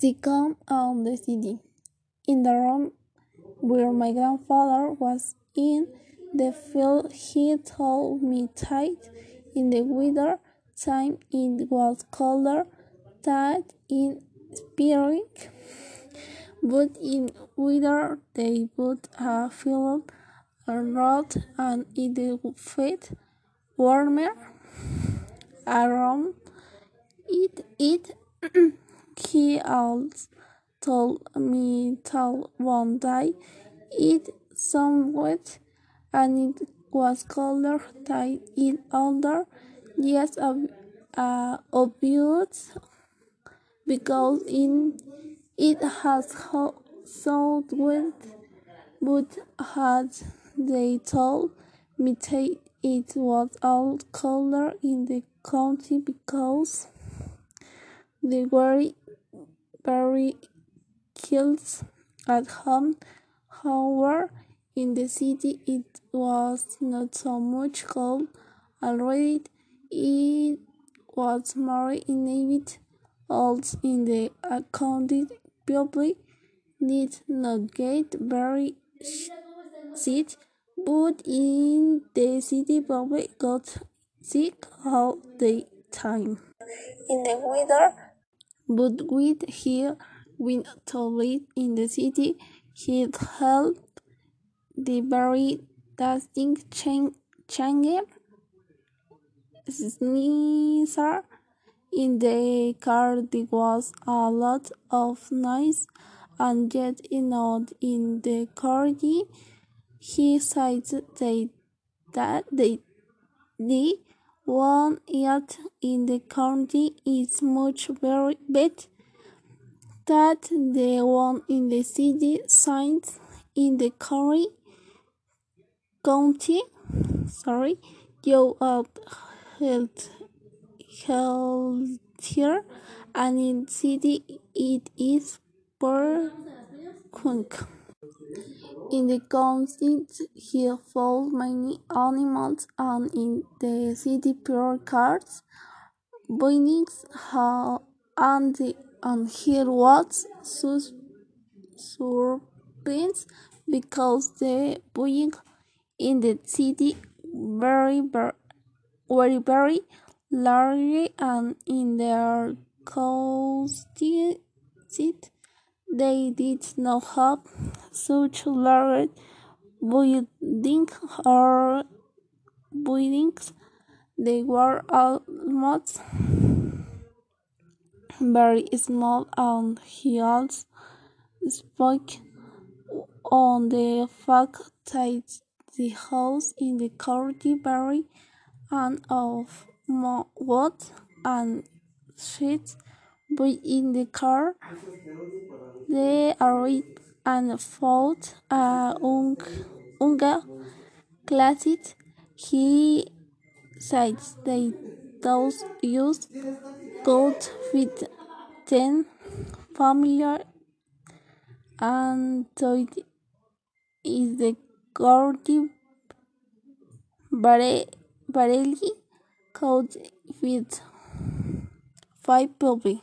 The calm on the city. In the room where my grandfather was in the field, he told me that in the winter time it was colder than in spring, but in winter they put a lot and it felt warmer around it. it he also told me that one day it snowed and it was colder than in other years of uh, because in it has snowed but had they told me that it was all colder in the country because they were very kills at home. However, in the city it was not so much cold already. It was more inevitable also in the accounted people did not get very sick, but in the city people got sick all the time. In the winter, but with here went to live in the city, he held the very distinct change sneezer in the car. There was a lot of noise and yet not in the car. He said they, that they, the one yet in the county is much very better that the one in the city signs in the curry county sorry you up health healthier and in city it is per quink. In the county he found many animals and in the city pure cars, buildings, and the and here was surprised because the buildings in the city very very very large and in their coastal they did not have such large buildings or buildings. They were almost very small and he also spoke on the fact that the house in the county very and of wood and sheets but in the car they arrived and found uh, a young, young classist he said they those used could fit ten familiar and so is the Gordy Barelli could fit five people.